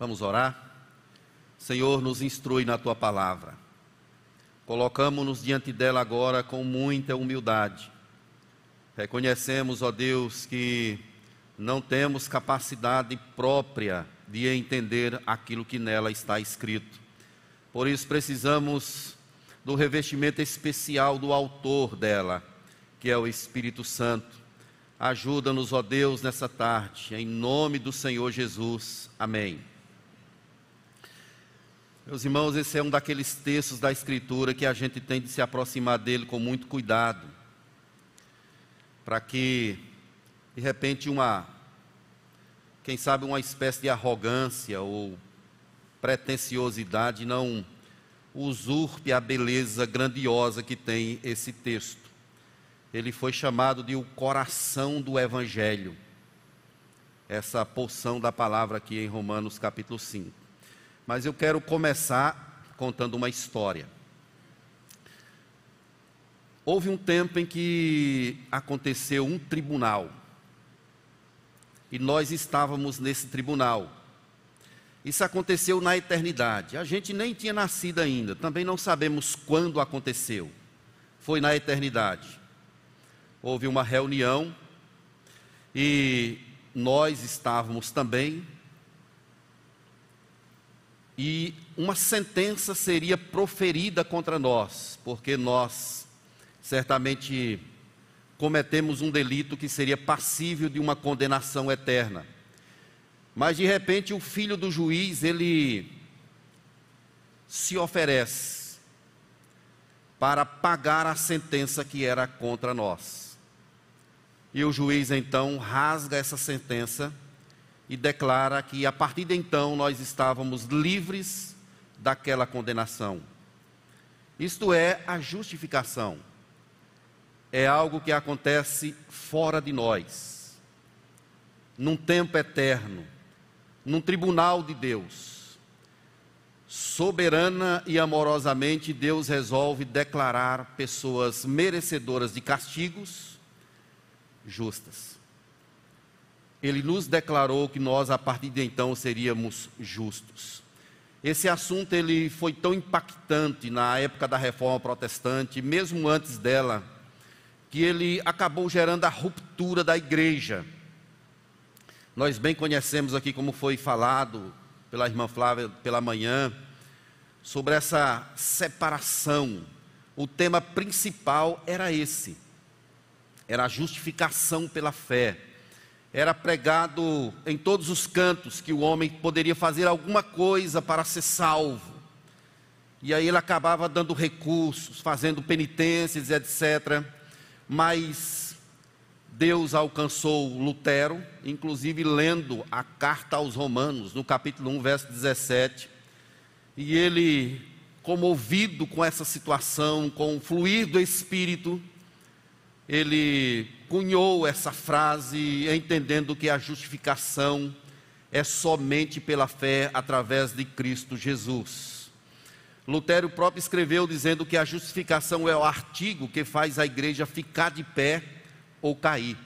Vamos orar? Senhor, nos instrui na tua palavra. Colocamos-nos diante dela agora com muita humildade. Reconhecemos, ó Deus, que não temos capacidade própria de entender aquilo que nela está escrito. Por isso precisamos do revestimento especial do autor dela, que é o Espírito Santo. Ajuda-nos, ó Deus, nessa tarde, em nome do Senhor Jesus. Amém. Meus irmãos, esse é um daqueles textos da Escritura que a gente tem de se aproximar dele com muito cuidado, para que, de repente, uma, quem sabe, uma espécie de arrogância ou pretensiosidade não usurpe a beleza grandiosa que tem esse texto. Ele foi chamado de o coração do Evangelho, essa porção da palavra aqui em Romanos capítulo 5. Mas eu quero começar contando uma história. Houve um tempo em que aconteceu um tribunal. E nós estávamos nesse tribunal. Isso aconteceu na eternidade. A gente nem tinha nascido ainda, também não sabemos quando aconteceu. Foi na eternidade. Houve uma reunião e nós estávamos também e uma sentença seria proferida contra nós, porque nós certamente cometemos um delito que seria passível de uma condenação eterna. Mas de repente o filho do juiz, ele se oferece para pagar a sentença que era contra nós. E o juiz então rasga essa sentença e declara que a partir de então nós estávamos livres daquela condenação. Isto é a justificação. É algo que acontece fora de nós, num tempo eterno, num tribunal de Deus. Soberana e amorosamente, Deus resolve declarar pessoas merecedoras de castigos justas ele nos declarou que nós a partir de então seríamos justos. Esse assunto ele foi tão impactante na época da Reforma Protestante, mesmo antes dela, que ele acabou gerando a ruptura da igreja. Nós bem conhecemos aqui como foi falado pela irmã Flávia pela manhã sobre essa separação. O tema principal era esse. Era a justificação pela fé era pregado em todos os cantos que o homem poderia fazer alguma coisa para ser salvo. E aí ele acabava dando recursos, fazendo penitências, etc. Mas Deus alcançou Lutero, inclusive lendo a carta aos Romanos, no capítulo 1, verso 17. E ele, comovido com essa situação, com o fluir do Espírito, ele cunhou essa frase entendendo que a justificação é somente pela fé através de Cristo Jesus. Lutero próprio escreveu dizendo que a justificação é o artigo que faz a igreja ficar de pé ou cair.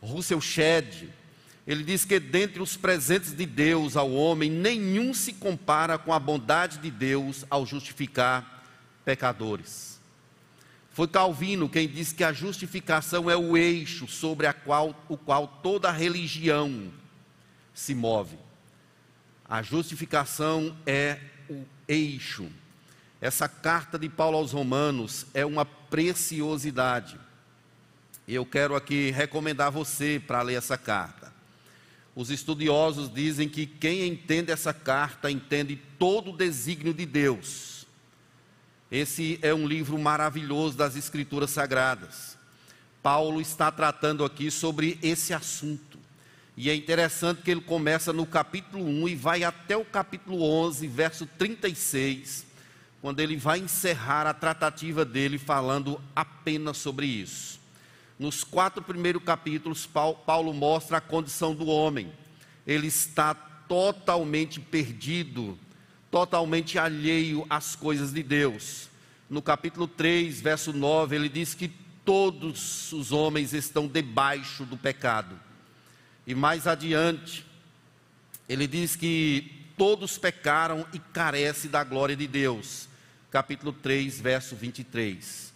Russell Shedd, ele diz que dentre os presentes de Deus ao homem, nenhum se compara com a bondade de Deus ao justificar pecadores. Foi Calvino quem disse que a justificação é o eixo sobre qual, o qual toda religião se move. A justificação é o eixo. Essa carta de Paulo aos Romanos é uma preciosidade. Eu quero aqui recomendar você para ler essa carta. Os estudiosos dizem que quem entende essa carta entende todo o desígnio de Deus esse é um livro maravilhoso das Escrituras Sagradas. Paulo está tratando aqui sobre esse assunto. E é interessante que ele começa no capítulo 1 e vai até o capítulo 11, verso 36, quando ele vai encerrar a tratativa dele falando apenas sobre isso. Nos quatro primeiros capítulos, Paulo mostra a condição do homem. Ele está totalmente perdido totalmente alheio às coisas de Deus. No capítulo 3, verso 9, ele diz que todos os homens estão debaixo do pecado. E mais adiante, ele diz que todos pecaram e carecem da glória de Deus. Capítulo 3, verso 23.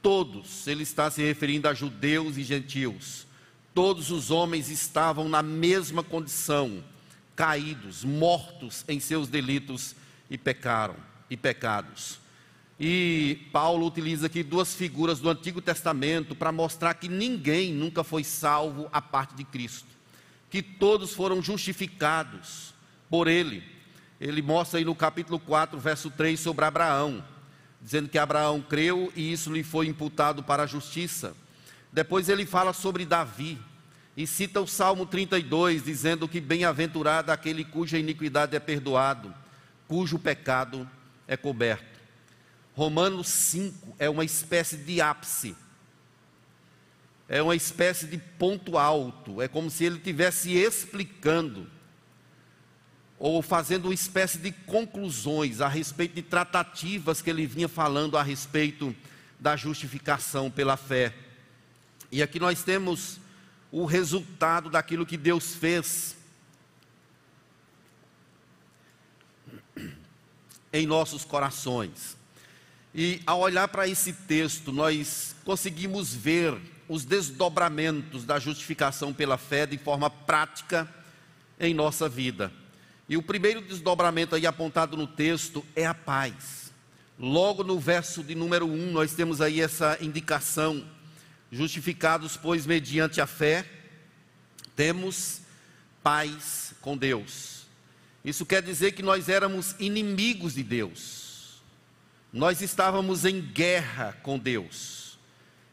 Todos, ele está se referindo a judeus e gentios. Todos os homens estavam na mesma condição, caídos, mortos em seus delitos e pecaram e pecados. E Paulo utiliza aqui duas figuras do Antigo Testamento para mostrar que ninguém nunca foi salvo à parte de Cristo, que todos foram justificados por ele. Ele mostra aí no capítulo 4, verso 3 sobre Abraão, dizendo que Abraão creu e isso lhe foi imputado para a justiça. Depois ele fala sobre Davi e cita o Salmo 32, dizendo que bem-aventurado aquele cuja iniquidade é perdoado, cujo pecado é coberto. Romanos 5 é uma espécie de ápice, é uma espécie de ponto alto, é como se ele estivesse explicando ou fazendo uma espécie de conclusões a respeito de tratativas que ele vinha falando a respeito da justificação pela fé. E aqui nós temos o resultado daquilo que Deus fez em nossos corações. E ao olhar para esse texto, nós conseguimos ver os desdobramentos da justificação pela fé de forma prática em nossa vida. E o primeiro desdobramento aí apontado no texto é a paz. Logo no verso de número 1, nós temos aí essa indicação: justificados, pois, mediante a fé, temos paz com Deus. Isso quer dizer que nós éramos inimigos de Deus nós estávamos em guerra com Deus.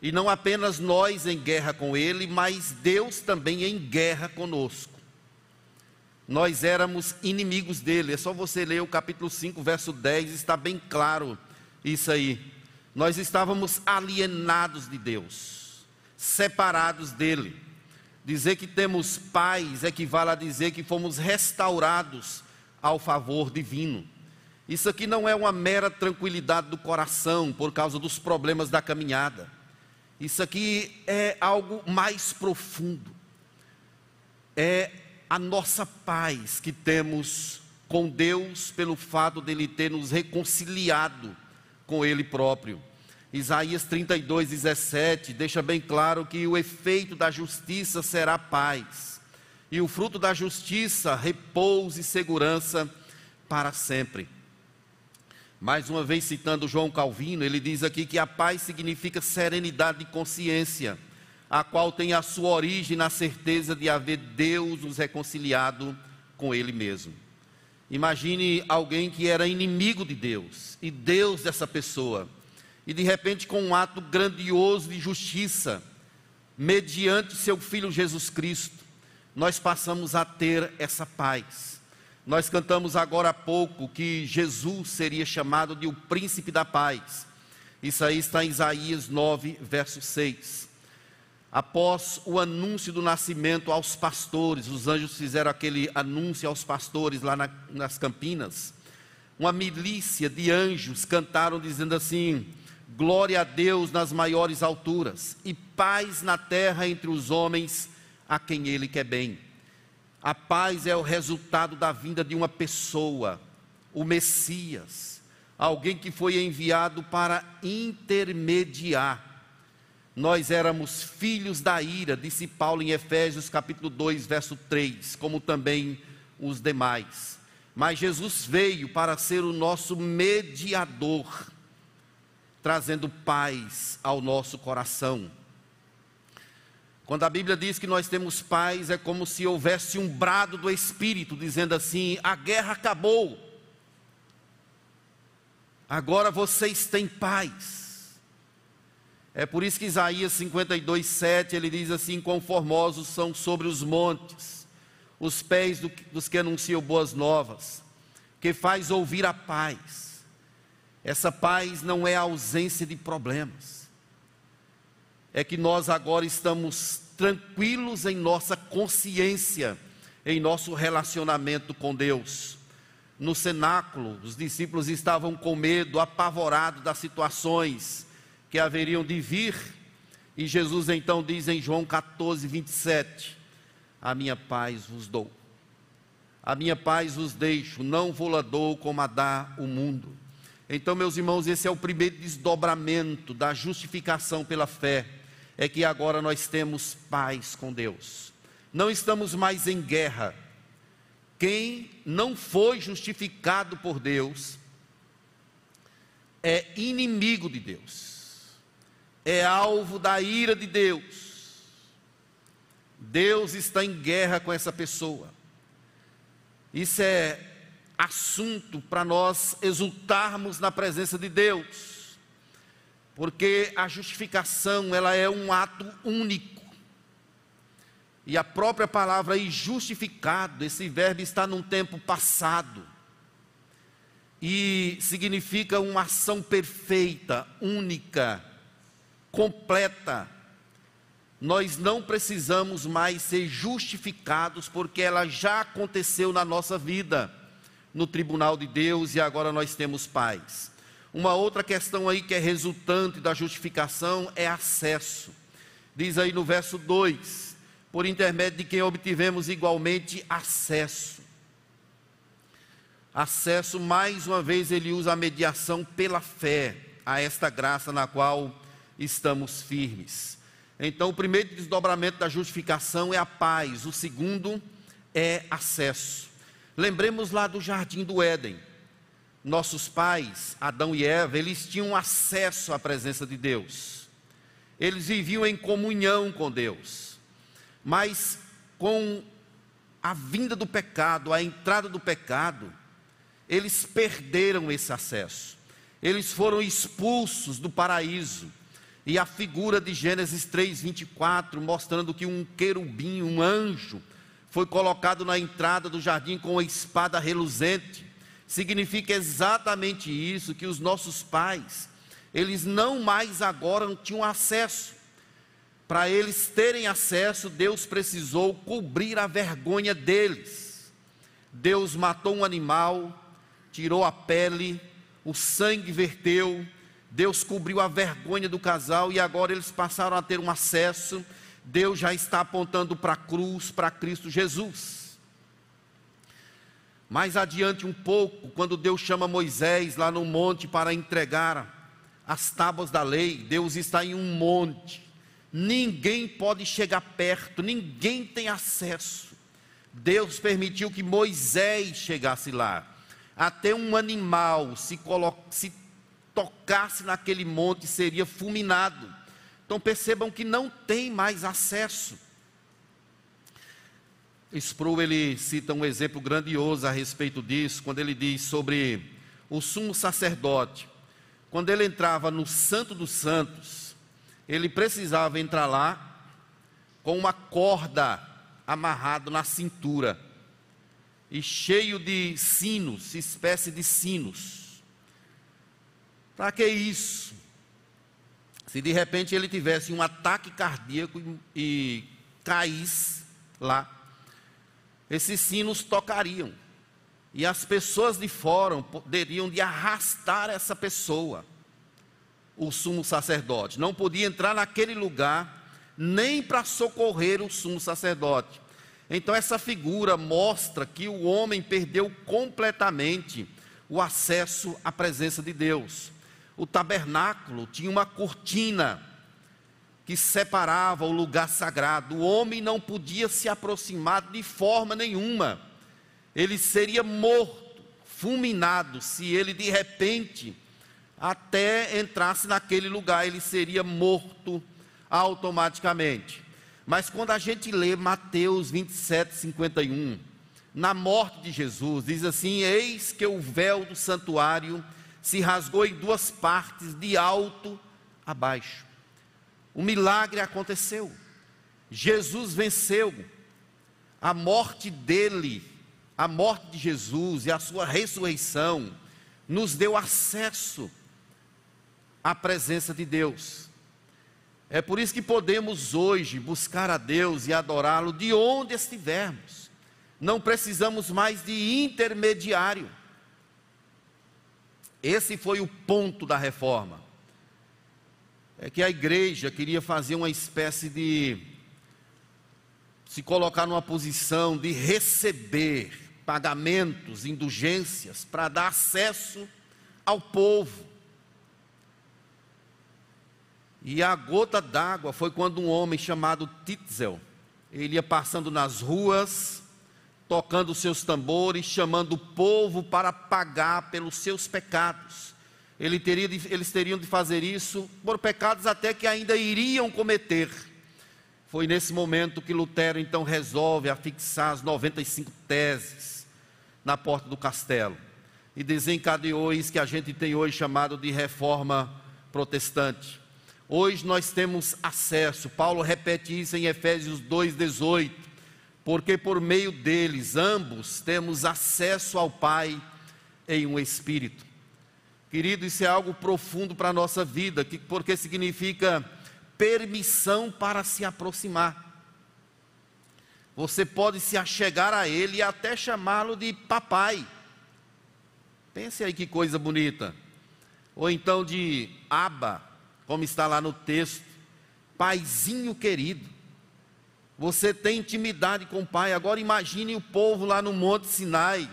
E não apenas nós em guerra com Ele, mas Deus também em guerra conosco. Nós éramos inimigos dele. É só você ler o capítulo 5, verso 10, está bem claro isso aí. Nós estávamos alienados de Deus, separados dele. Dizer que temos paz equivale a dizer que fomos restaurados ao favor divino. Isso aqui não é uma mera tranquilidade do coração por causa dos problemas da caminhada. Isso aqui é algo mais profundo. É a nossa paz que temos com Deus pelo fato dele ter nos reconciliado com ele próprio. Isaías 32, 17 deixa bem claro que o efeito da justiça será paz, e o fruto da justiça, repouso e segurança para sempre. Mais uma vez citando João Calvino, ele diz aqui que a paz significa serenidade de consciência, a qual tem a sua origem na certeza de haver Deus nos reconciliado com Ele mesmo. Imagine alguém que era inimigo de Deus e Deus dessa pessoa, e de repente, com um ato grandioso de justiça, mediante seu Filho Jesus Cristo, nós passamos a ter essa paz. Nós cantamos agora há pouco que Jesus seria chamado de o príncipe da paz. Isso aí está em Isaías 9, verso 6. Após o anúncio do nascimento aos pastores, os anjos fizeram aquele anúncio aos pastores lá na, nas Campinas. Uma milícia de anjos cantaram dizendo assim: Glória a Deus nas maiores alturas e paz na terra entre os homens a quem Ele quer bem. A paz é o resultado da vinda de uma pessoa, o Messias, alguém que foi enviado para intermediar. Nós éramos filhos da ira, disse Paulo em Efésios capítulo 2, verso 3, como também os demais. Mas Jesus veio para ser o nosso mediador, trazendo paz ao nosso coração. Quando a Bíblia diz que nós temos paz, é como se houvesse um brado do Espírito dizendo assim: a guerra acabou, agora vocês têm paz. É por isso que Isaías 52, 7 ele diz assim: Conformosos são sobre os montes, os pés do, dos que anunciam boas novas, que faz ouvir a paz. Essa paz não é a ausência de problemas é que nós agora estamos tranquilos em nossa consciência, em nosso relacionamento com Deus. No cenáculo, os discípulos estavam com medo, apavorados das situações que haveriam de vir, e Jesus então diz em João 14, 27: A minha paz vos dou, A minha paz vos deixo, não vou-la dou como a dá o mundo. Então, meus irmãos, esse é o primeiro desdobramento da justificação pela fé. É que agora nós temos paz com Deus. Não estamos mais em guerra. Quem não foi justificado por Deus é inimigo de Deus, é alvo da ira de Deus. Deus está em guerra com essa pessoa. Isso é assunto para nós exultarmos na presença de Deus, porque a justificação ela é um ato único. E a própria palavra aí, justificado, esse verbo está num tempo passado. E significa uma ação perfeita, única, completa nós não precisamos mais ser justificados, porque ela já aconteceu na nossa vida, no tribunal de Deus, e agora nós temos paz. Uma outra questão aí que é resultante da justificação é acesso. Diz aí no verso 2: por intermédio de quem obtivemos igualmente acesso. Acesso, mais uma vez, ele usa a mediação pela fé a esta graça na qual estamos firmes. Então, o primeiro desdobramento da justificação é a paz, o segundo é acesso. Lembremos lá do jardim do Éden. Nossos pais, Adão e Eva, eles tinham acesso à presença de Deus. Eles viviam em comunhão com Deus. Mas com a vinda do pecado, a entrada do pecado, eles perderam esse acesso. Eles foram expulsos do paraíso e a figura de Gênesis 3:24 mostrando que um querubim, um anjo, foi colocado na entrada do jardim com uma espada reluzente, significa exatamente isso que os nossos pais, eles não mais agora tinham acesso. Para eles terem acesso, Deus precisou cobrir a vergonha deles. Deus matou um animal, tirou a pele, o sangue verteu, Deus cobriu a vergonha do casal e agora eles passaram a ter um acesso. Deus já está apontando para a cruz, para Cristo Jesus. Mais adiante um pouco, quando Deus chama Moisés lá no monte para entregar as tábuas da lei, Deus está em um monte. Ninguém pode chegar perto, ninguém tem acesso. Deus permitiu que Moisés chegasse lá. Até um animal se, colo se tocasse naquele monte seria fulminado. Então percebam que não tem mais acesso. Sproul ele cita um exemplo grandioso a respeito disso, quando ele diz sobre o sumo sacerdote. Quando ele entrava no Santo dos Santos, ele precisava entrar lá com uma corda amarrado na cintura e cheio de sinos, espécie de sinos. Para que isso? Se de repente ele tivesse um ataque cardíaco e, e caísse lá, esses sinos tocariam. E as pessoas de fora poderiam de arrastar essa pessoa, o sumo sacerdote. Não podia entrar naquele lugar nem para socorrer o sumo sacerdote. Então essa figura mostra que o homem perdeu completamente o acesso à presença de Deus o tabernáculo tinha uma cortina que separava o lugar sagrado. O homem não podia se aproximar de forma nenhuma. Ele seria morto, fulminado, se ele de repente até entrasse naquele lugar, ele seria morto automaticamente. Mas quando a gente lê Mateus 27, 51, na morte de Jesus, diz assim: Eis que o véu do santuário se rasgou em duas partes, de alto a baixo. O milagre aconteceu. Jesus venceu. A morte dele, a morte de Jesus e a sua ressurreição nos deu acesso à presença de Deus. É por isso que podemos hoje buscar a Deus e adorá-lo de onde estivermos. Não precisamos mais de intermediário. Esse foi o ponto da reforma. É que a igreja queria fazer uma espécie de se colocar numa posição de receber pagamentos, indulgências, para dar acesso ao povo. E a gota d'água foi quando um homem chamado Titzel, ele ia passando nas ruas, tocando seus tambores, chamando o povo para pagar pelos seus pecados. Ele teria de, eles teriam de fazer isso por pecados até que ainda iriam cometer. Foi nesse momento que Lutero então resolve afixar as 95 teses na porta do castelo e desencadeou isso que a gente tem hoje chamado de reforma protestante. Hoje nós temos acesso, Paulo repete isso em Efésios 2,18, porque por meio deles, ambos, temos acesso ao Pai em um Espírito. Querido, isso é algo profundo para a nossa vida, porque significa permissão para se aproximar. Você pode se achegar a Ele e até chamá-lo de papai. Pense aí que coisa bonita. Ou então de Aba, como está lá no texto, paizinho querido. Você tem intimidade com o pai. Agora imagine o povo lá no Monte Sinai,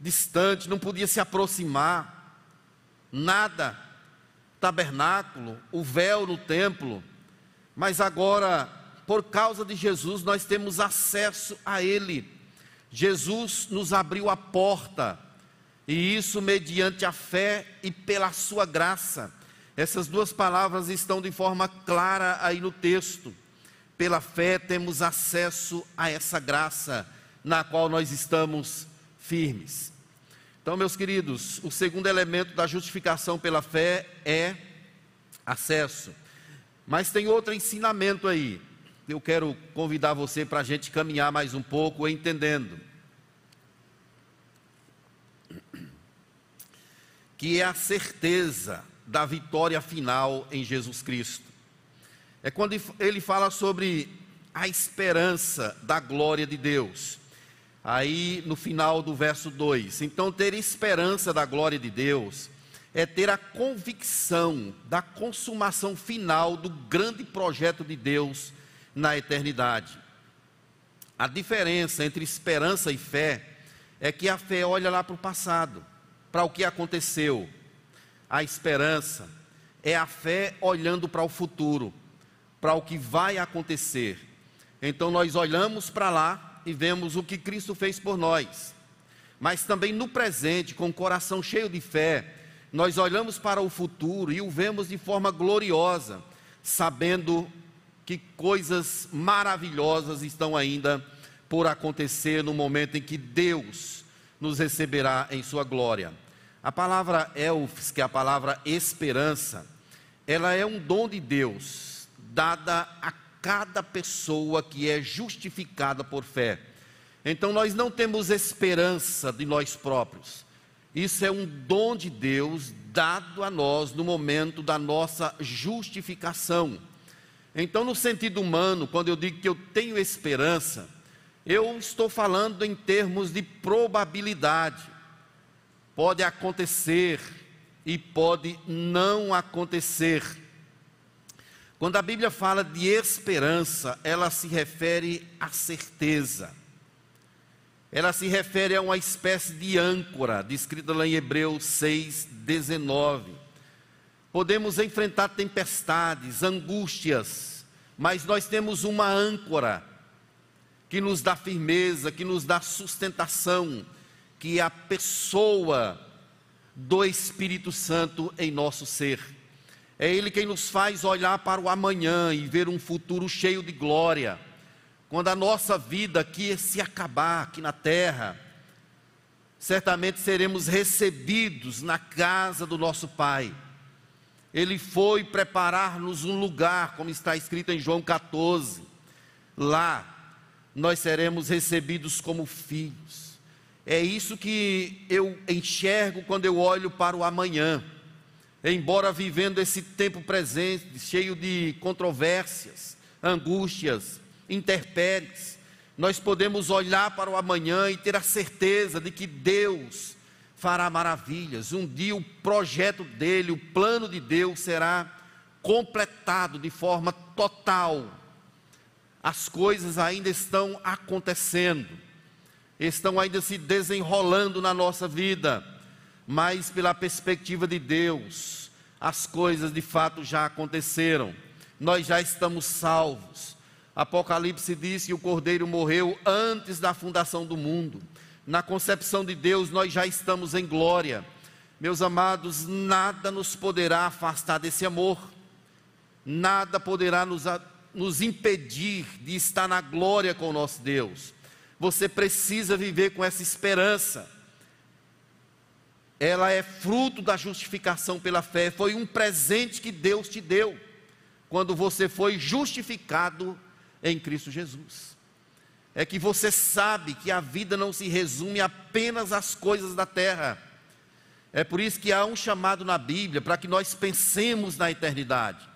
distante, não podia se aproximar. Nada. Tabernáculo, o véu no templo. Mas agora, por causa de Jesus, nós temos acesso a ele. Jesus nos abriu a porta, e isso mediante a fé e pela sua graça. Essas duas palavras estão de forma clara aí no texto. Pela fé temos acesso a essa graça na qual nós estamos firmes. Então, meus queridos, o segundo elemento da justificação pela fé é acesso. Mas tem outro ensinamento aí. Eu quero convidar você para a gente caminhar mais um pouco entendendo. Que é a certeza da vitória final em Jesus Cristo. É quando ele fala sobre a esperança da glória de Deus. Aí no final do verso 2. Então, ter esperança da glória de Deus é ter a convicção da consumação final do grande projeto de Deus na eternidade. A diferença entre esperança e fé é que a fé olha lá para o passado, para o que aconteceu, a esperança é a fé olhando para o futuro, para o que vai acontecer. Então nós olhamos para lá e vemos o que Cristo fez por nós. Mas também no presente, com o coração cheio de fé, nós olhamos para o futuro e o vemos de forma gloriosa, sabendo que coisas maravilhosas estão ainda por acontecer no momento em que Deus nos receberá em sua glória. A palavra elfs, que é a palavra esperança, ela é um dom de Deus, dada a cada pessoa que é justificada por fé. Então nós não temos esperança de nós próprios. Isso é um dom de Deus dado a nós no momento da nossa justificação. Então, no sentido humano, quando eu digo que eu tenho esperança, eu estou falando em termos de probabilidade pode acontecer e pode não acontecer. Quando a Bíblia fala de esperança, ela se refere à certeza. Ela se refere a uma espécie de âncora, descrita lá em Hebreus 6, 19. Podemos enfrentar tempestades, angústias, mas nós temos uma âncora que nos dá firmeza, que nos dá sustentação, que a pessoa do Espírito Santo em nosso ser. É Ele quem nos faz olhar para o amanhã e ver um futuro cheio de glória. Quando a nossa vida aqui se acabar, aqui na terra, certamente seremos recebidos na casa do nosso Pai. Ele foi preparar-nos um lugar, como está escrito em João 14. Lá nós seremos recebidos como filhos. É isso que eu enxergo quando eu olho para o amanhã. Embora vivendo esse tempo presente, cheio de controvérsias, angústias, interpéries, nós podemos olhar para o amanhã e ter a certeza de que Deus fará maravilhas. Um dia o projeto dele, o plano de Deus será completado de forma total. As coisas ainda estão acontecendo estão ainda se desenrolando na nossa vida, mas pela perspectiva de Deus, as coisas de fato já aconteceram, nós já estamos salvos. Apocalipse diz que o Cordeiro morreu antes da fundação do mundo. Na concepção de Deus, nós já estamos em glória. Meus amados, nada nos poderá afastar desse amor, nada poderá nos, nos impedir de estar na glória com o nosso Deus. Você precisa viver com essa esperança. Ela é fruto da justificação pela fé, foi um presente que Deus te deu quando você foi justificado em Cristo Jesus. É que você sabe que a vida não se resume apenas às coisas da terra. É por isso que há um chamado na Bíblia para que nós pensemos na eternidade,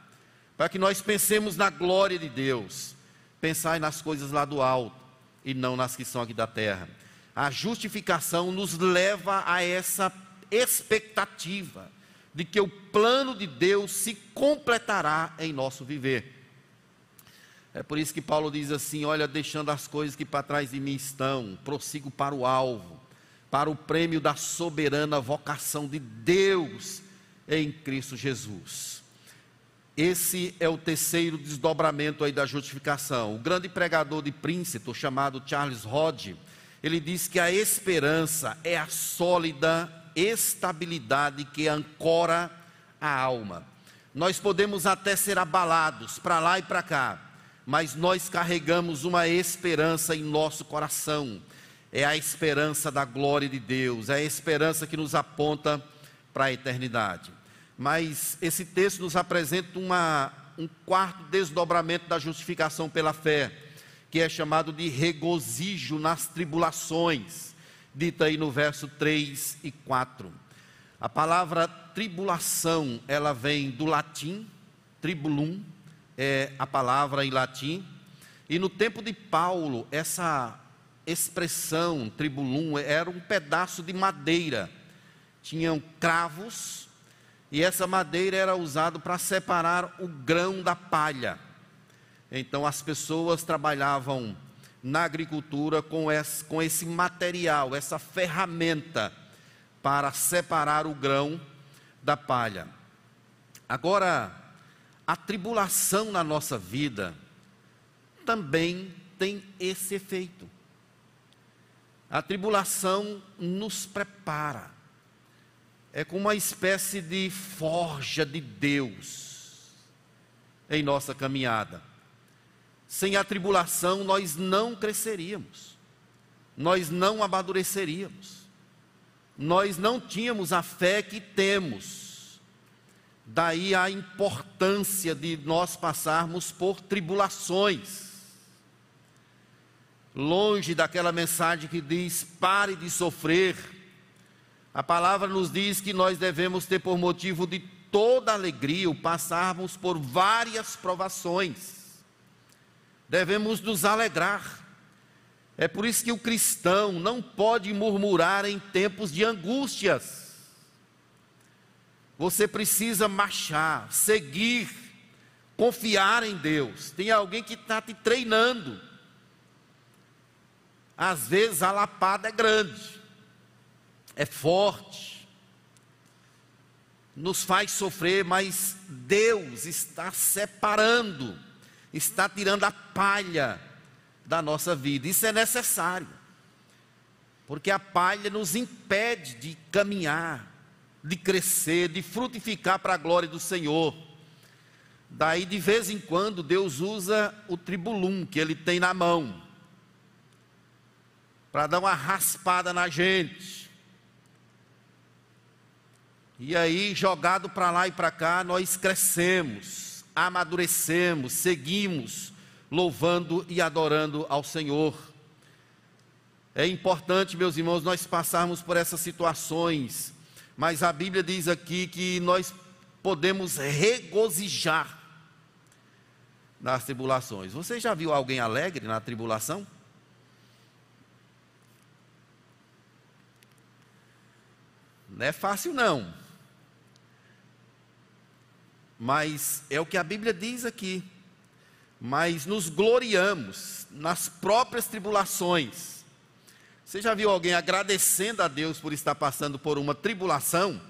para que nós pensemos na glória de Deus, pensar nas coisas lá do alto e não nas que são aqui da terra. A justificação nos leva a essa expectativa de que o plano de Deus se completará em nosso viver. É por isso que Paulo diz assim: Olha, deixando as coisas que para trás de mim estão, prossigo para o alvo, para o prêmio da soberana vocação de Deus em Cristo Jesus. Esse é o terceiro desdobramento aí da justificação. O grande pregador de Princeton, chamado Charles Hodge, ele diz que a esperança é a sólida estabilidade que ancora a alma. Nós podemos até ser abalados para lá e para cá, mas nós carregamos uma esperança em nosso coração. É a esperança da glória de Deus, é a esperança que nos aponta para a eternidade. Mas esse texto nos apresenta uma, um quarto desdobramento da justificação pela fé, que é chamado de regozijo nas tribulações, dita aí no verso 3 e 4. A palavra tribulação, ela vem do latim, tribulum, é a palavra em latim. E no tempo de Paulo, essa expressão tribulum era um pedaço de madeira. Tinham cravos e essa madeira era usada para separar o grão da palha. Então as pessoas trabalhavam na agricultura com esse, com esse material, essa ferramenta para separar o grão da palha. Agora, a tribulação na nossa vida também tem esse efeito. A tribulação nos prepara. É como uma espécie de forja de Deus em nossa caminhada. Sem a tribulação nós não cresceríamos. Nós não amadureceríamos. Nós não tínhamos a fé que temos Daí a importância de nós passarmos por tribulações. Longe daquela mensagem que diz: pare de sofrer. A palavra nos diz que nós devemos ter por motivo de toda alegria o passarmos por várias provações. Devemos nos alegrar. É por isso que o cristão não pode murmurar em tempos de angústias você precisa marchar, seguir, confiar em Deus. Tem alguém que está te treinando. Às vezes a lapada é grande, é forte, nos faz sofrer, mas Deus está separando, está tirando a palha da nossa vida. Isso é necessário, porque a palha nos impede de caminhar, de crescer, de frutificar para a glória do Senhor. Daí, de vez em quando, Deus usa o tribulum que ele tem na mão, para dar uma raspada na gente. E aí, jogado para lá e para cá, nós crescemos, amadurecemos, seguimos louvando e adorando ao Senhor. É importante, meus irmãos, nós passarmos por essas situações mas a Bíblia diz aqui que nós podemos regozijar nas tribulações. Você já viu alguém alegre na tribulação? Não é fácil não. Mas é o que a Bíblia diz aqui. Mas nos gloriamos nas próprias tribulações Você já viu alguém agradecendo a Deus por estar passando por uma tribulação?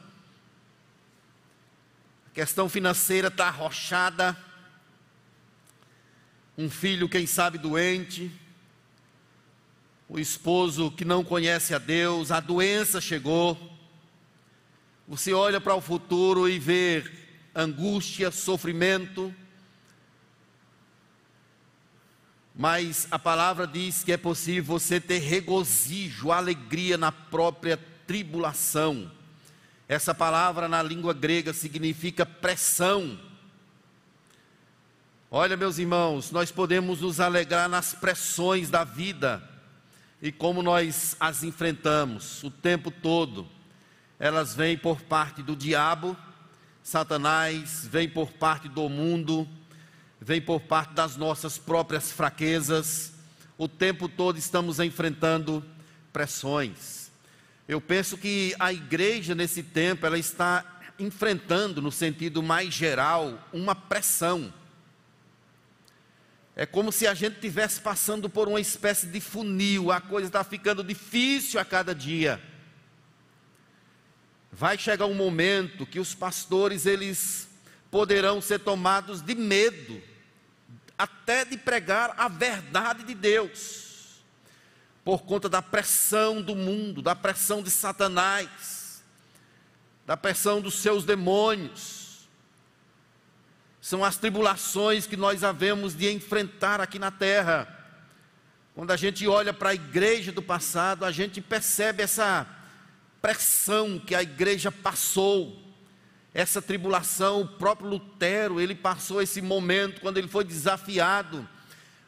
A questão financeira está arrochada, um filho, quem sabe, doente, o esposo que não conhece a Deus, a doença chegou. Você olha para o futuro e vê angústia, sofrimento, mas a palavra diz que é possível você ter regozijo, alegria na própria tribulação. Essa palavra na língua grega significa pressão. Olha, meus irmãos, nós podemos nos alegrar nas pressões da vida e como nós as enfrentamos o tempo todo. Elas vêm por parte do diabo, Satanás, vem por parte do mundo, vem por parte das nossas próprias fraquezas. O tempo todo estamos enfrentando pressões. Eu penso que a igreja nesse tempo ela está enfrentando no sentido mais geral uma pressão. É como se a gente estivesse passando por uma espécie de funil, a coisa está ficando difícil a cada dia. Vai chegar um momento que os pastores eles poderão ser tomados de medo, até de pregar a verdade de Deus, por conta da pressão do mundo, da pressão de Satanás, da pressão dos seus demônios são as tribulações que nós havemos de enfrentar aqui na terra. Quando a gente olha para a igreja do passado, a gente percebe essa pressão que a igreja passou, essa tribulação. O próprio Lutero, ele passou esse momento quando ele foi desafiado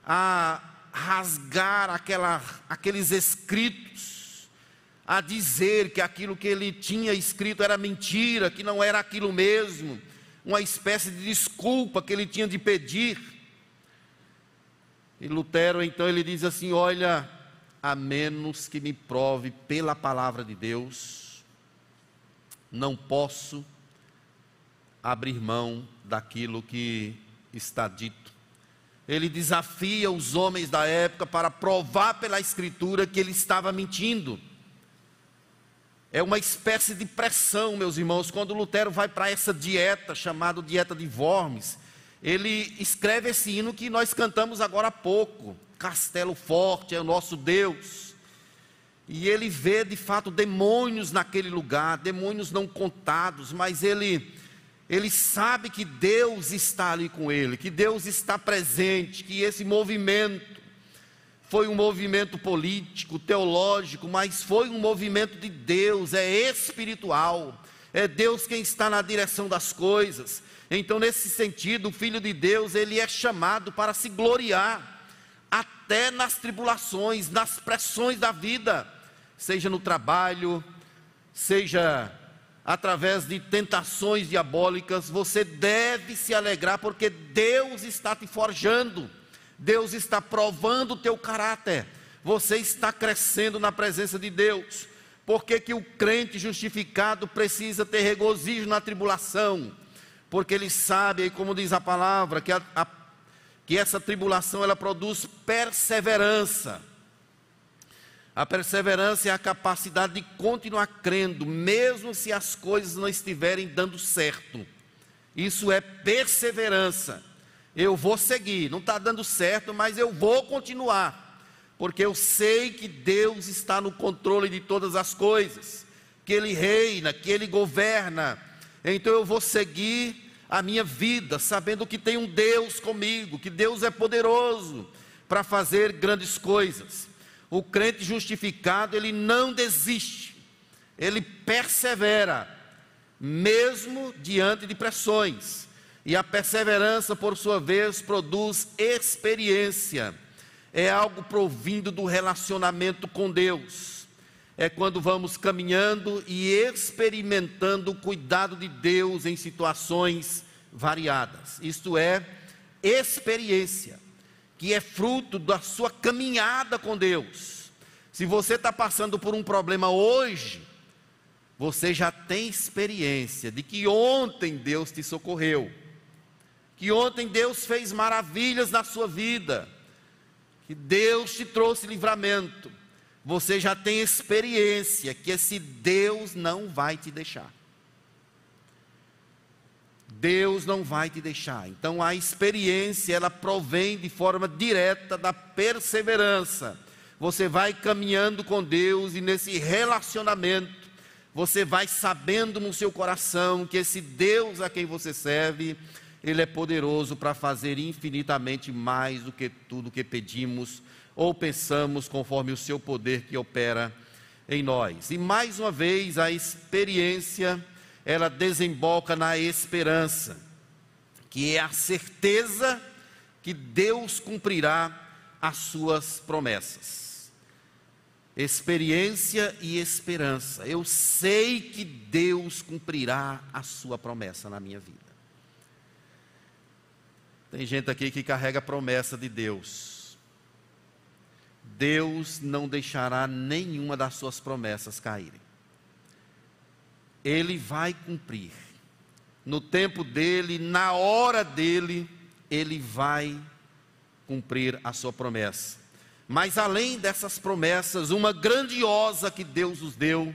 a rasgar aquela, aqueles escritos, a dizer que aquilo que ele tinha escrito era mentira, que não era aquilo mesmo uma espécie de desculpa que ele tinha de pedir. E Lutero então ele diz assim: Olha, a menos que me prove pela palavra de Deus, não posso abrir mão daquilo que está dito. Ele desafia os homens da época para provar pela Escritura que ele estava mentindo. É uma espécie de pressão, meus irmãos, quando Lutero vai para essa dieta chamada dieta de Worms, ele escreve esse hino que nós cantamos agora há pouco. Castelo forte é o nosso Deus. E ele vê de fato demônios naquele lugar, demônios não contados, mas ele ele sabe que Deus está ali com ele, que Deus está presente, que esse movimento foi um movimento político, teológico, mas foi um movimento de Deus, é espiritual. É Deus quem está na direção das coisas. Então, nesse sentido, o filho de Deus, ele é chamado para se gloriar até nas tribulações, nas pressões da vida, seja no trabalho, seja através de tentações diabólicas, você deve se alegrar porque Deus está te forjando. Deus está provando o teu caráter. Você está crescendo na presença de Deus. Por que, que o crente justificado precisa ter regozijo na tribulação? Porque ele sabe, como diz a palavra, que, a, a, que essa tribulação ela produz perseverança. A perseverança é a capacidade de continuar crendo, mesmo se as coisas não estiverem dando certo. Isso é perseverança. Eu vou seguir, não está dando certo, mas eu vou continuar, porque eu sei que Deus está no controle de todas as coisas, que Ele reina, que Ele governa. Então eu vou seguir a minha vida, sabendo que tem um Deus comigo, que Deus é poderoso para fazer grandes coisas. O crente justificado, ele não desiste, ele persevera, mesmo diante de pressões. E a perseverança, por sua vez, produz experiência. É algo provindo do relacionamento com Deus. É quando vamos caminhando e experimentando o cuidado de Deus em situações variadas. Isto é, experiência, que é fruto da sua caminhada com Deus. Se você está passando por um problema hoje, você já tem experiência de que ontem Deus te socorreu que ontem Deus fez maravilhas na sua vida, que Deus te trouxe livramento, você já tem experiência que esse Deus não vai te deixar. Deus não vai te deixar. Então a experiência ela provém de forma direta da perseverança. Você vai caminhando com Deus e nesse relacionamento você vai sabendo no seu coração que esse Deus a quem você serve, ele é poderoso para fazer infinitamente mais do que tudo que pedimos ou pensamos conforme o seu poder que opera em nós. E mais uma vez a experiência ela desemboca na esperança, que é a certeza que Deus cumprirá as suas promessas. Experiência e esperança. Eu sei que Deus cumprirá a sua promessa na minha vida. Tem gente aqui que carrega a promessa de Deus Deus não deixará nenhuma das suas promessas caírem. Ele vai cumprir. No tempo dele, na hora dele, ele vai cumprir a sua promessa. Mas além dessas promessas, uma grandiosa que Deus nos deu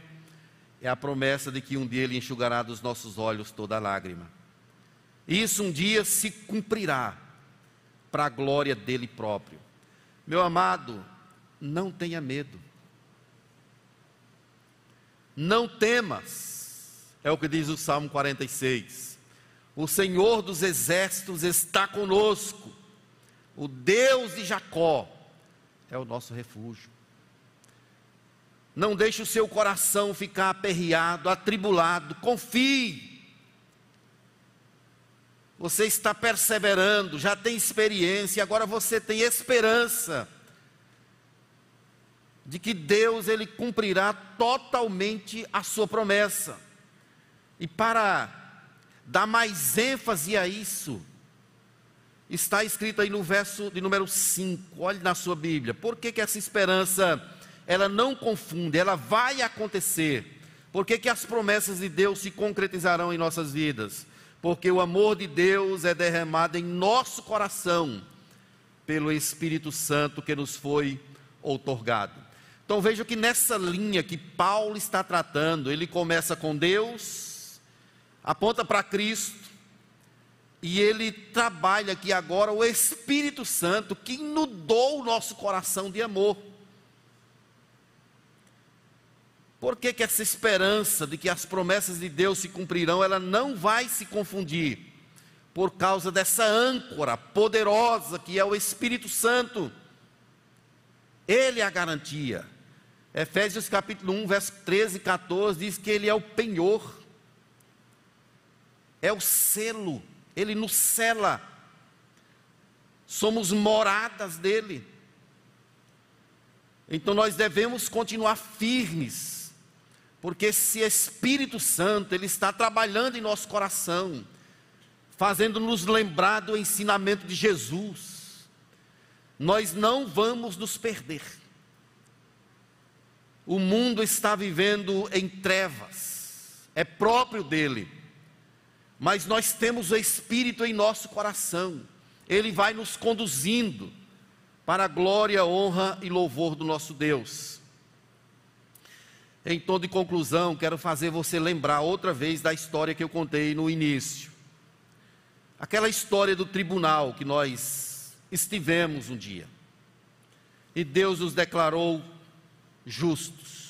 é a promessa de que um dia ele enxugará dos nossos olhos toda lágrima. Isso um dia se cumprirá para a glória dele próprio. Meu amado, não tenha medo. Não temas, é o que diz o Salmo 46. O Senhor dos exércitos está conosco, o Deus de Jacó é o nosso refúgio. Não deixe o seu coração ficar aperreado, atribulado, confie. Você está perseverando, já tem experiência, agora você tem esperança de que Deus ele cumprirá totalmente a sua promessa. E para dar mais ênfase a isso, está escrito aí no verso de número 5, olhe na sua Bíblia. Por que, que essa esperança ela não confunde, ela vai acontecer? Por que, que as promessas de Deus se concretizarão em nossas vidas? Porque o amor de Deus é derramado em nosso coração pelo Espírito Santo que nos foi outorgado. Então veja que nessa linha que Paulo está tratando, ele começa com Deus, aponta para Cristo, e ele trabalha aqui agora o Espírito Santo que inundou o nosso coração de amor. Por que, que essa esperança de que as promessas de Deus se cumprirão, ela não vai se confundir? Por causa dessa âncora poderosa que é o Espírito Santo. Ele é a garantia. Efésios capítulo 1, verso 13 e 14 diz que ele é o penhor, é o selo, ele nos cela, somos moradas dele. Então nós devemos continuar firmes, porque esse Espírito Santo, ele está trabalhando em nosso coração, fazendo-nos lembrar do ensinamento de Jesus. Nós não vamos nos perder. O mundo está vivendo em trevas, é próprio dele, mas nós temos o Espírito em nosso coração, ele vai nos conduzindo para a glória, honra e louvor do nosso Deus. Em tom de conclusão, quero fazer você lembrar outra vez da história que eu contei no início. Aquela história do tribunal que nós estivemos um dia. E Deus nos declarou justos,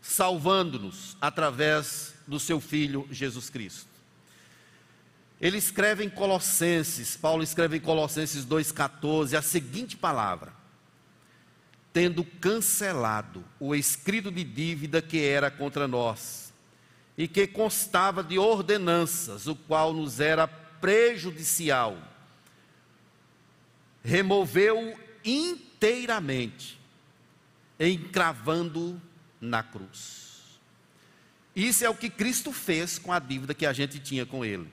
salvando-nos através do seu Filho Jesus Cristo. Ele escreve em Colossenses, Paulo escreve em Colossenses 2,14 a seguinte palavra: tendo cancelado o escrito de dívida que era contra nós, e que constava de ordenanças, o qual nos era prejudicial, removeu inteiramente, encravando na cruz. Isso é o que Cristo fez com a dívida que a gente tinha com Ele.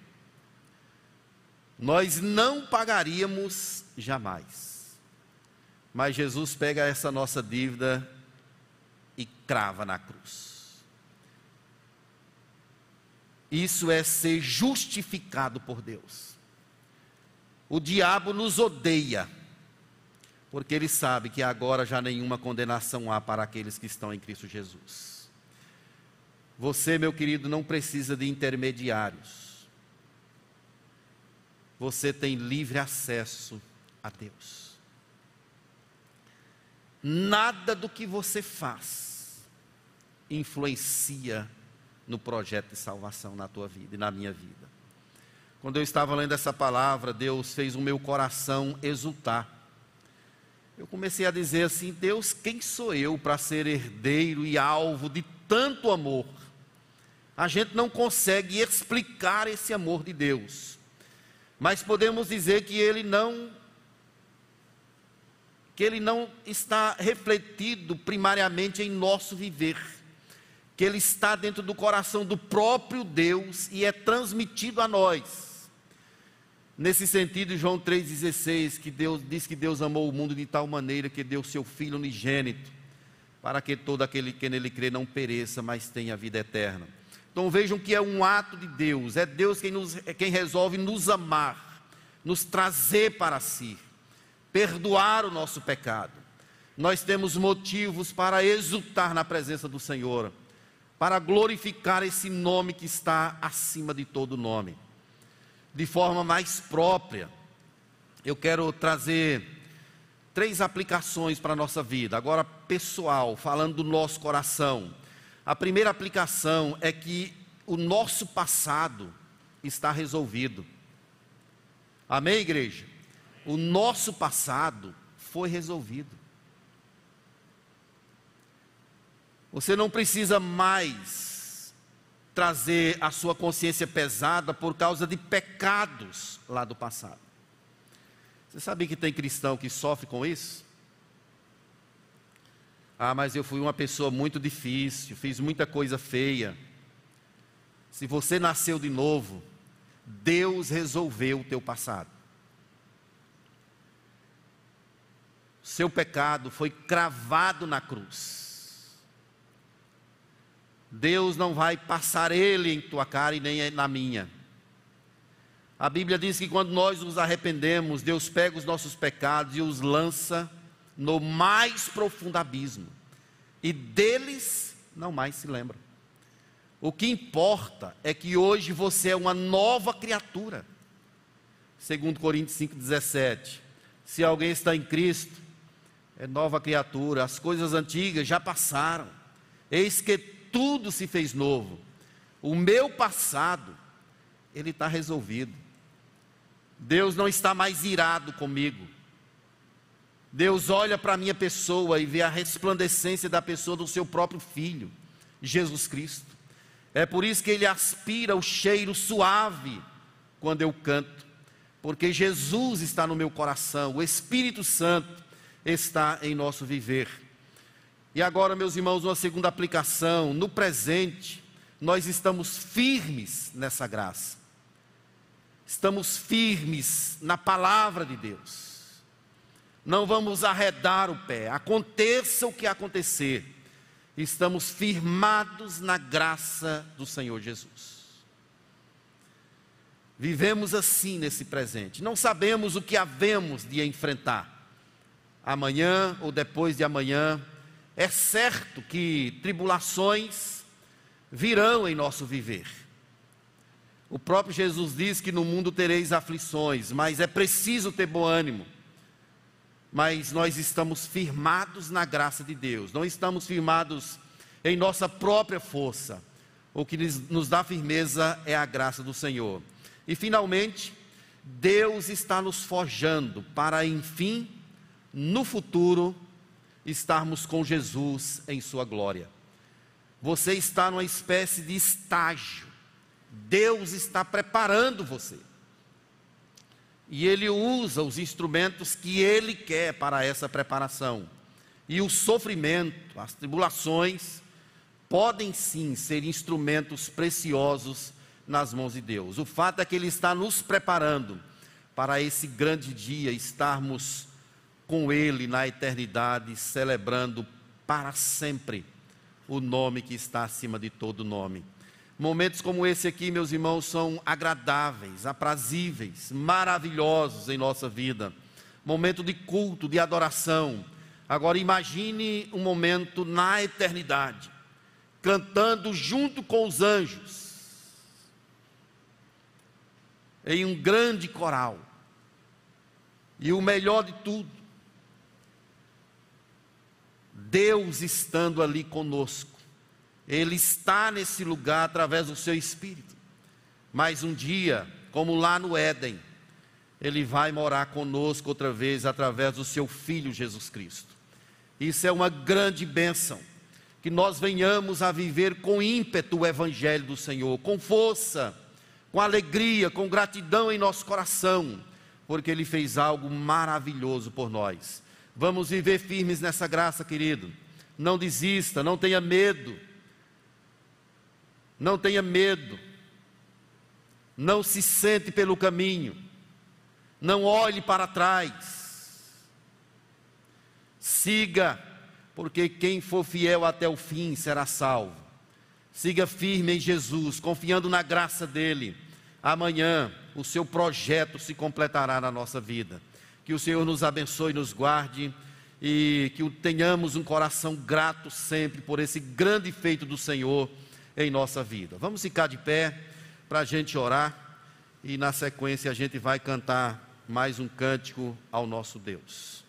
Nós não pagaríamos jamais. Mas Jesus pega essa nossa dívida e crava na cruz. Isso é ser justificado por Deus. O diabo nos odeia porque ele sabe que agora já nenhuma condenação há para aqueles que estão em Cristo Jesus. Você, meu querido, não precisa de intermediários. Você tem livre acesso a Deus. Nada do que você faz influencia no projeto de salvação na tua vida e na minha vida. Quando eu estava lendo essa palavra, Deus fez o meu coração exultar. Eu comecei a dizer assim: Deus, quem sou eu para ser herdeiro e alvo de tanto amor? A gente não consegue explicar esse amor de Deus, mas podemos dizer que ele não que ele não está refletido primariamente em nosso viver, que ele está dentro do coração do próprio Deus e é transmitido a nós. Nesse sentido, João 3,16, que Deus diz que Deus amou o mundo de tal maneira que deu seu Filho unigênito, para que todo aquele que nele crê não pereça, mas tenha vida eterna. Então vejam que é um ato de Deus, é Deus quem, nos, é quem resolve nos amar, nos trazer para si perdoar o nosso pecado. Nós temos motivos para exultar na presença do Senhor, para glorificar esse nome que está acima de todo nome. De forma mais própria, eu quero trazer três aplicações para a nossa vida, agora pessoal, falando do nosso coração. A primeira aplicação é que o nosso passado está resolvido. Amém, igreja? o nosso passado foi resolvido. Você não precisa mais trazer a sua consciência pesada por causa de pecados lá do passado. Você sabia que tem cristão que sofre com isso? Ah, mas eu fui uma pessoa muito difícil, fiz muita coisa feia. Se você nasceu de novo, Deus resolveu o teu passado. seu pecado foi cravado na cruz. Deus não vai passar ele em tua cara e nem na minha. A Bíblia diz que quando nós nos arrependemos, Deus pega os nossos pecados e os lança no mais profundo abismo, e deles não mais se lembra. O que importa é que hoje você é uma nova criatura. Segundo Coríntios 5:17. Se alguém está em Cristo, é nova criatura, as coisas antigas já passaram, eis que tudo se fez novo. O meu passado, ele está resolvido. Deus não está mais irado comigo. Deus olha para a minha pessoa e vê a resplandecência da pessoa do seu próprio Filho, Jesus Cristo. É por isso que ele aspira o cheiro suave quando eu canto, porque Jesus está no meu coração, o Espírito Santo está em nosso viver. E agora, meus irmãos, uma segunda aplicação, no presente, nós estamos firmes nessa graça. Estamos firmes na palavra de Deus. Não vamos arredar o pé, aconteça o que acontecer. Estamos firmados na graça do Senhor Jesus. Vivemos assim nesse presente. Não sabemos o que havemos de enfrentar amanhã ou depois de amanhã. É certo que tribulações virão em nosso viver. O próprio Jesus diz que no mundo tereis aflições, mas é preciso ter bom ânimo. Mas nós estamos firmados na graça de Deus, não estamos firmados em nossa própria força. O que nos dá firmeza é a graça do Senhor. E finalmente, Deus está nos forjando para, enfim, no futuro, estarmos com Jesus em Sua glória. Você está numa espécie de estágio. Deus está preparando você. E Ele usa os instrumentos que Ele quer para essa preparação. E o sofrimento, as tribulações, podem sim ser instrumentos preciosos nas mãos de Deus. O fato é que Ele está nos preparando para esse grande dia, estarmos com Ele na eternidade, celebrando para sempre o nome que está acima de todo nome. Momentos como esse aqui, meus irmãos, são agradáveis, aprazíveis, maravilhosos em nossa vida. momento de culto, de adoração. Agora imagine um momento na eternidade, cantando junto com os anjos, em um grande coral. E o melhor de tudo, Deus estando ali conosco. Ele está nesse lugar através do seu espírito. Mas um dia, como lá no Éden, ele vai morar conosco outra vez através do seu filho Jesus Cristo. Isso é uma grande bênção. Que nós venhamos a viver com ímpeto o evangelho do Senhor, com força, com alegria, com gratidão em nosso coração, porque ele fez algo maravilhoso por nós. Vamos viver firmes nessa graça, querido. Não desista, não tenha medo. Não tenha medo. Não se sente pelo caminho. Não olhe para trás. Siga, porque quem for fiel até o fim será salvo. Siga firme em Jesus, confiando na graça dele. Amanhã o seu projeto se completará na nossa vida. Que o Senhor nos abençoe nos guarde e que tenhamos um coração grato sempre por esse grande feito do Senhor em nossa vida. Vamos ficar de pé para a gente orar e na sequência a gente vai cantar mais um cântico ao nosso Deus.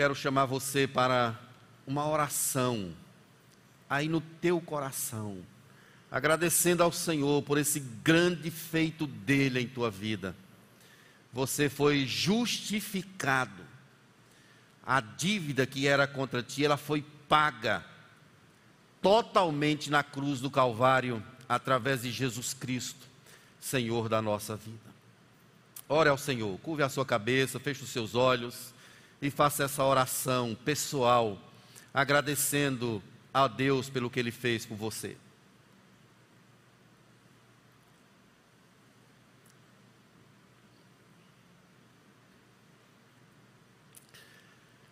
Quero chamar você para uma oração aí no teu coração, agradecendo ao Senhor por esse grande feito dele em tua vida. Você foi justificado. A dívida que era contra ti, ela foi paga totalmente na cruz do Calvário através de Jesus Cristo, Senhor da nossa vida. Ore ao Senhor, curve a sua cabeça, feche os seus olhos e faça essa oração pessoal, agradecendo a Deus pelo que Ele fez por você.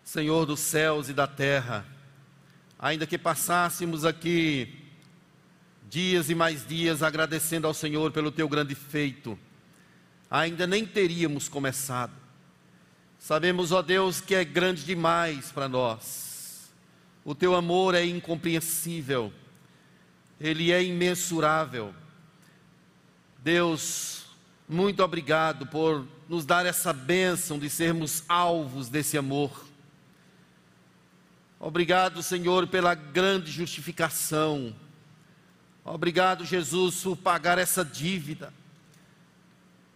Senhor dos céus e da terra, ainda que passássemos aqui dias e mais dias agradecendo ao Senhor pelo teu grande feito, ainda nem teríamos começado. Sabemos, ó Deus, que é grande demais para nós. O teu amor é incompreensível, ele é imensurável. Deus, muito obrigado por nos dar essa bênção de sermos alvos desse amor. Obrigado, Senhor, pela grande justificação. Obrigado, Jesus, por pagar essa dívida.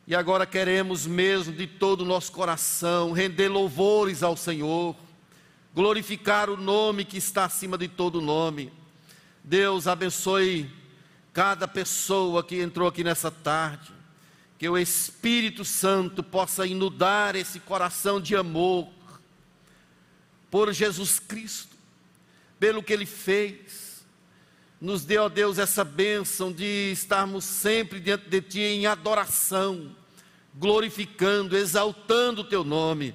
E agora queremos mesmo de todo o nosso coração render louvores ao Senhor, glorificar o nome que está acima de todo nome. Deus abençoe cada pessoa que entrou aqui nessa tarde, que o Espírito Santo possa inundar esse coração de amor por Jesus Cristo, pelo que Ele fez nos dê, ó Deus, essa bênção de estarmos sempre diante de Ti em adoração, glorificando, exaltando o Teu nome.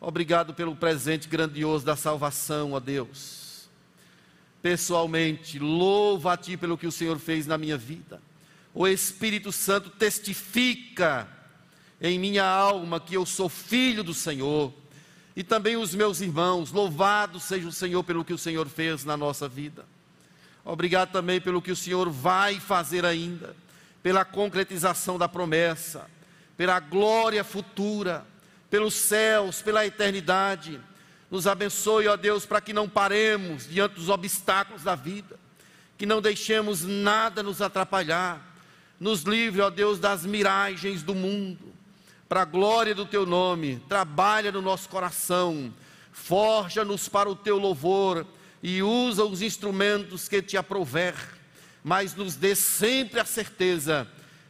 Obrigado pelo presente grandioso da salvação, ó Deus. Pessoalmente, louvo a Ti pelo que o Senhor fez na minha vida. O Espírito Santo testifica em minha alma que eu sou filho do Senhor. E também os meus irmãos, louvado seja o Senhor pelo que o Senhor fez na nossa vida. Obrigado também pelo que o Senhor vai fazer ainda, pela concretização da promessa, pela glória futura, pelos céus, pela eternidade. Nos abençoe, ó Deus, para que não paremos diante dos obstáculos da vida, que não deixemos nada nos atrapalhar. Nos livre, ó Deus, das miragens do mundo, para a glória do teu nome. Trabalha no nosso coração, forja-nos para o teu louvor e usa os instrumentos que te aprover, mas nos dê sempre a certeza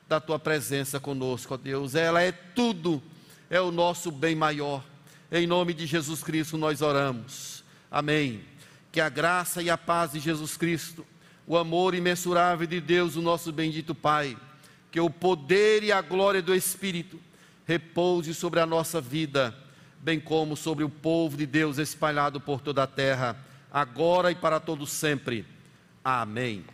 da tua presença conosco, ó Deus. Ela é tudo, é o nosso bem maior. Em nome de Jesus Cristo nós oramos. Amém. Que a graça e a paz de Jesus Cristo, o amor imensurável de Deus, o nosso bendito Pai, que o poder e a glória do Espírito repouse sobre a nossa vida, bem como sobre o povo de Deus espalhado por toda a terra, agora e para todo sempre. Amém.